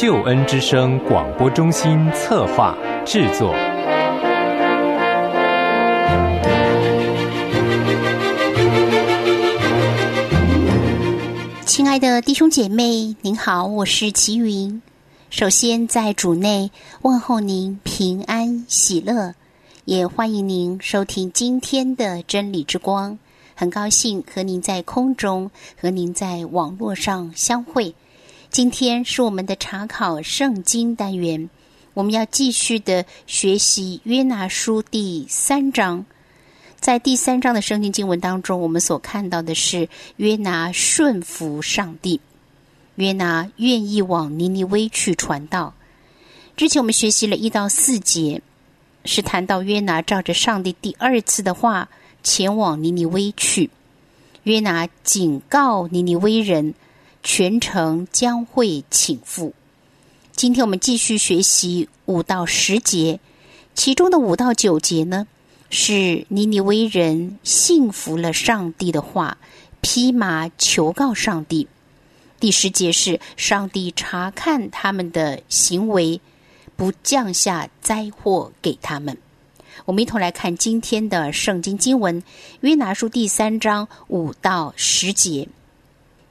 救恩之声广播中心策划制作。亲爱的弟兄姐妹，您好，我是齐云。首先在主内问候您平安喜乐，也欢迎您收听今天的真理之光。很高兴和您在空中和您在网络上相会。今天是我们的查考圣经单元，我们要继续的学习约拿书第三章。在第三章的圣经经文当中，我们所看到的是约拿顺服上帝，约拿愿意往尼尼微去传道。之前我们学习了一到四节，是谈到约拿照着上帝第二次的话前往尼尼微去。约拿警告尼尼微人，全程将会请复。今天我们继续学习五到十节，其中的五到九节呢？是尼尼微人信服了上帝的话，披麻求告上帝。第十节是上帝查看他们的行为，不降下灾祸给他们。我们一同来看今天的圣经经文：约拿书第三章五到十节。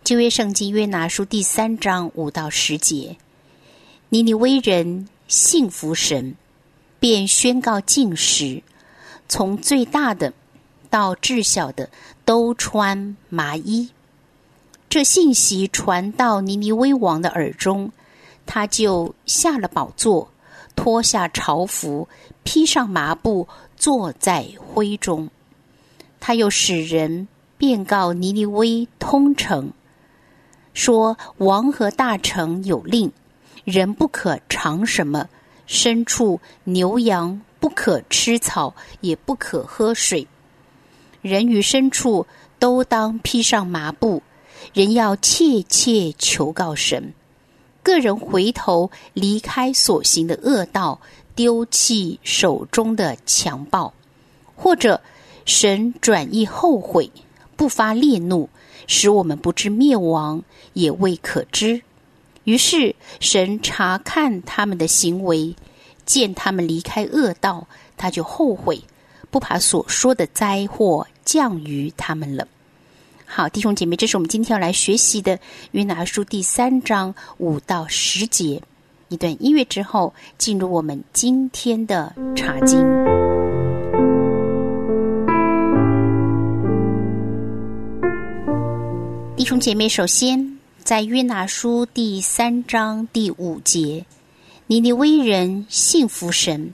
旧约圣经约拿书第三章五到十节，尼尼微人信服神，便宣告禁食。从最大的到至小的都穿麻衣。这信息传到尼尼微王的耳中，他就下了宝座，脱下朝服，披上麻布，坐在灰中。他又使人便告尼尼微通城，说王和大臣有令，人不可尝什么牲畜牛羊。不可吃草，也不可喝水。人与牲畜都当披上麻布。人要切切求告神，个人回头离开所行的恶道，丢弃手中的强暴，或者神转意后悔，不发烈怒，使我们不知灭亡，也未可知。于是神查看他们的行为。见他们离开恶道，他就后悔，不把所说的灾祸降于他们了。好，弟兄姐妹，这是我们今天要来学习的约拿书第三章五到十节。一段音乐之后，进入我们今天的查经。弟兄姐妹，首先在约拿书第三章第五节。尼尼微人信服神，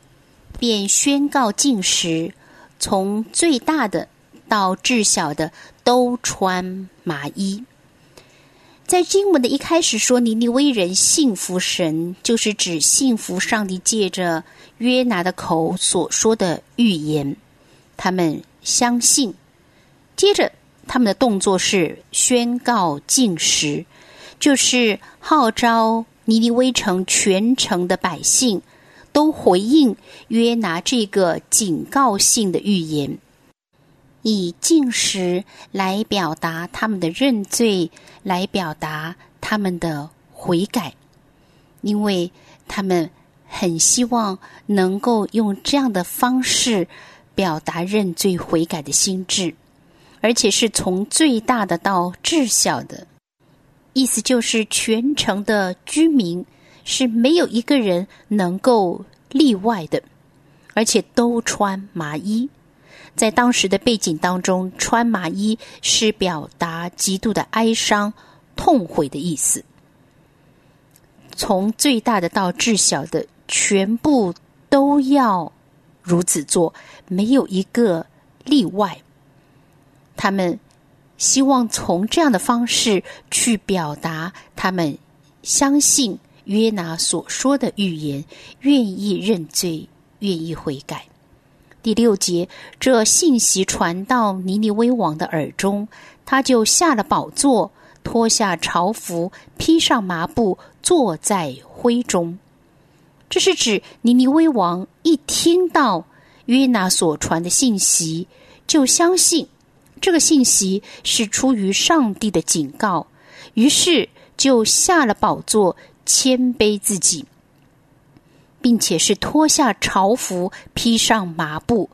便宣告禁食，从最大的到至小的都穿麻衣。在经文的一开始说，尼尼微人信服神，就是指信服上帝借着约拿的口所说的预言。他们相信，接着他们的动作是宣告禁食，就是号召。尼尼微城全城的百姓都回应约拿这个警告性的预言，以进食来表达他们的认罪，来表达他们的悔改，因为他们很希望能够用这样的方式表达认罪悔改的心智，而且是从最大的到至小的。意思就是，全城的居民是没有一个人能够例外的，而且都穿麻衣。在当时的背景当中，穿麻衣是表达极度的哀伤、痛悔的意思。从最大的到至小的，全部都要如此做，没有一个例外。他们。希望从这样的方式去表达他们相信约拿所说的预言，愿意认罪，愿意悔改。第六节，这信息传到尼尼微王的耳中，他就下了宝座，脱下朝服，披上麻布，坐在灰中。这是指尼尼微王一听到约拿所传的信息，就相信。这个信息是出于上帝的警告，于是就下了宝座，谦卑自己，并且是脱下朝服，披上麻布。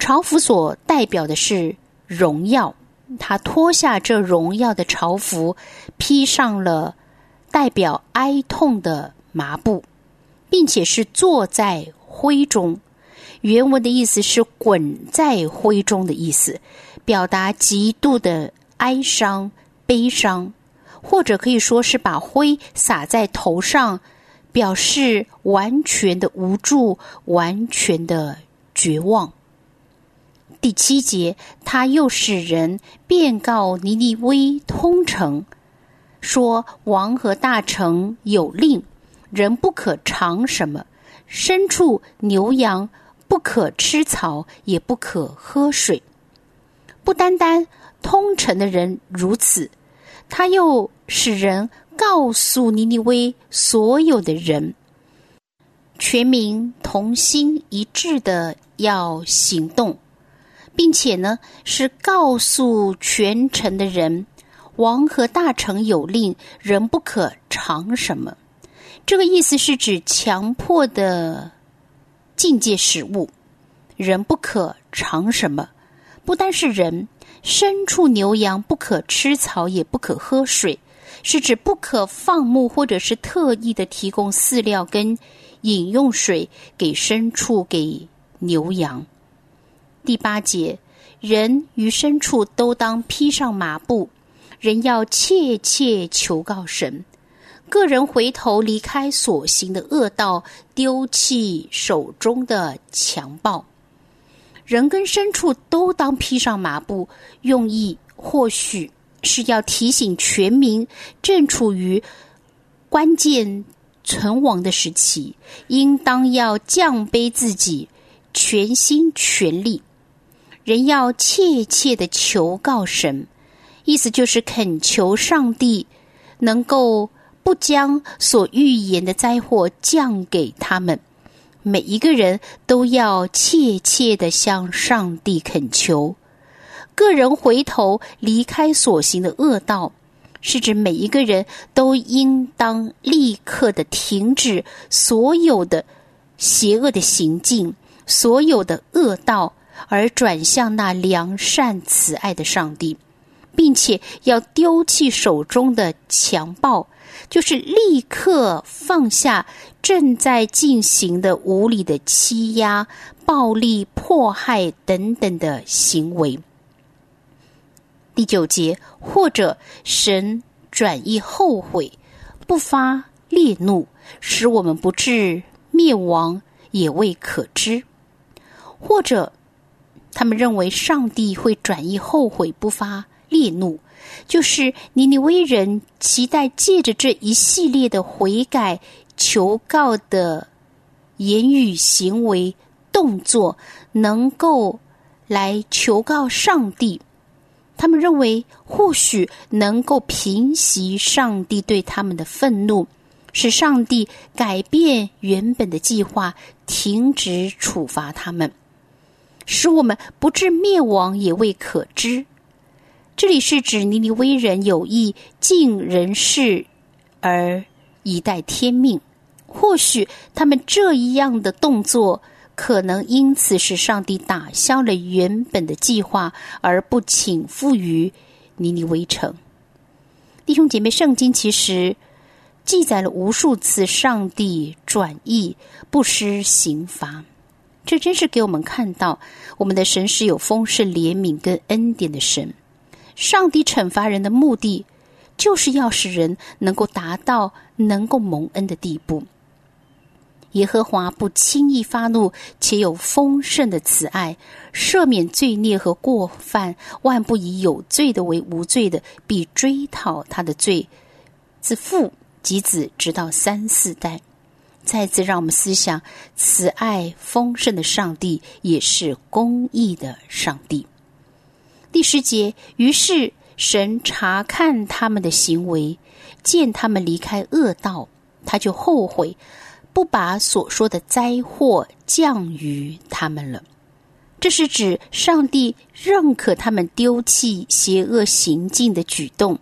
朝服所代表的是荣耀，他脱下这荣耀的朝服，披上了代表哀痛的麻布，并且是坐在灰中。原文的意思是“滚在灰中”的意思，表达极度的哀伤、悲伤，或者可以说是把灰撒在头上，表示完全的无助、完全的绝望。第七节，他又使人便告尼尼微通城，说王和大臣有令，人不可尝什么，牲畜牛羊。不可吃草，也不可喝水。不单单通城的人如此，他又使人告诉尼尼微所有的人，全民同心一致的要行动，并且呢是告诉全城的人，王和大臣有令，人不可尝什么。这个意思是指强迫的。境界食物，人不可尝什么？不单是人，牲畜牛羊不可吃草，也不可喝水，是指不可放牧，或者是特意的提供饲料跟饮用水给牲畜、给牛羊。第八节，人与牲畜都当披上麻布，人要切切求告神。个人回头离开所行的恶道，丢弃手中的强暴。人跟牲畜都当披上麻布，用意或许是要提醒全民，正处于关键存亡的时期，应当要降卑自己，全心全力。人要切切的求告神，意思就是恳求上帝能够。不将所预言的灾祸降给他们，每一个人都要切切的向上帝恳求。个人回头离开所行的恶道，是指每一个人都应当立刻的停止所有的邪恶的行径，所有的恶道，而转向那良善慈爱的上帝，并且要丢弃手中的强暴。就是立刻放下正在进行的无理的欺压、暴力、迫害等等的行为。第九节，或者神转意后悔，不发烈怒，使我们不至灭亡，也未可知；或者他们认为上帝会转意后悔，不发烈怒。就是尼尼微人期待借着这一系列的悔改、求告的言语、行为、动作，能够来求告上帝。他们认为，或许能够平息上帝对他们的愤怒，使上帝改变原本的计划，停止处罚他们，使我们不至灭亡，也未可知。这里是指尼尼微人有意尽人事而以待天命，或许他们这一样的动作，可能因此使上帝打消了原本的计划，而不请付于尼尼微城。弟兄姐妹，圣经其实记载了无数次上帝转意不施刑罚，这真是给我们看到我们的神是有丰盛怜悯跟恩典的神。上帝惩罚人的目的，就是要使人能够达到能够蒙恩的地步。耶和华不轻易发怒，且有丰盛的慈爱，赦免罪孽和过犯，万不以有罪的为无罪的，必追讨他的罪，自父及子，直到三四代。再次让我们思想，慈爱丰盛的上帝也是公义的上帝。第十节，于是神查看他们的行为，见他们离开恶道，他就后悔，不把所说的灾祸降于他们了。这是指上帝认可他们丢弃邪恶行径的举动，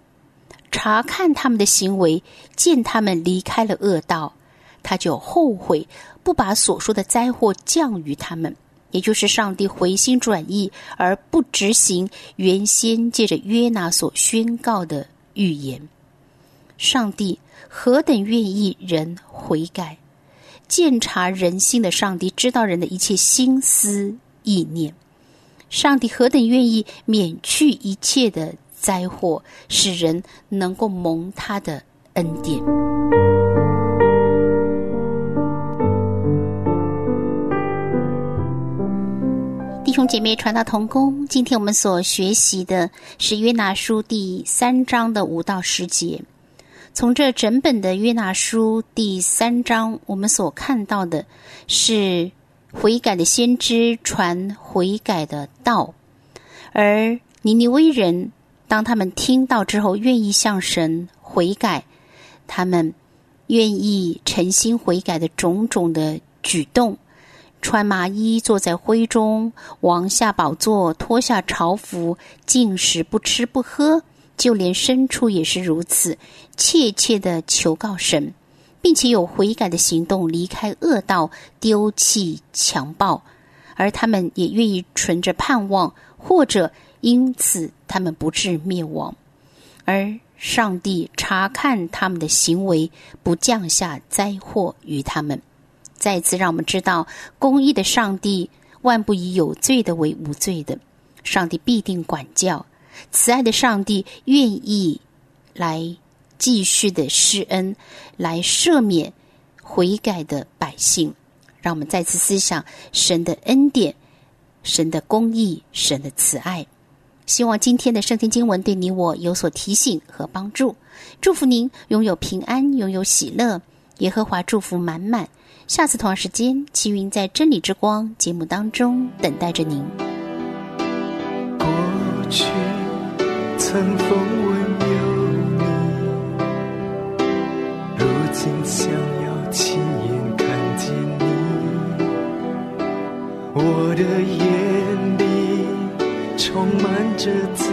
查看他们的行为，见他们离开了恶道，他就后悔，不把所说的灾祸降于他们。也就是上帝回心转意，而不执行原先借着约拿所宣告的预言。上帝何等愿意人悔改，鉴察人心的上帝知道人的一切心思意念。上帝何等愿意免去一切的灾祸，使人能够蒙他的恩典。姐妹，传道同工，今天我们所学习的是约拿书第三章的五到十节。从这整本的约拿书第三章，我们所看到的是悔改的先知传悔改的道，而尼尼微人当他们听到之后，愿意向神悔改，他们愿意诚心悔改的种种的举动。穿麻衣，坐在灰中，王下宝座，脱下朝服，进食不吃不喝，就连牲畜也是如此，切切的求告神，并且有悔改的行动，离开恶道，丢弃强暴，而他们也愿意存着盼望，或者因此他们不致灭亡，而上帝查看他们的行为，不降下灾祸于他们。再次让我们知道，公义的上帝万不以有罪的为无罪的，上帝必定管教；慈爱的上帝愿意来继续的施恩，来赦免悔改的百姓。让我们再次思想神的恩典、神的公义、神的慈爱。希望今天的圣经经文对你我有所提醒和帮助。祝福您拥有平安，拥有喜乐，耶和华祝福满满。下次同样时间，齐云在《真理之光》节目当中等待着您。过去曾风闻有你，如今想要亲眼看见你。我的眼里充满着自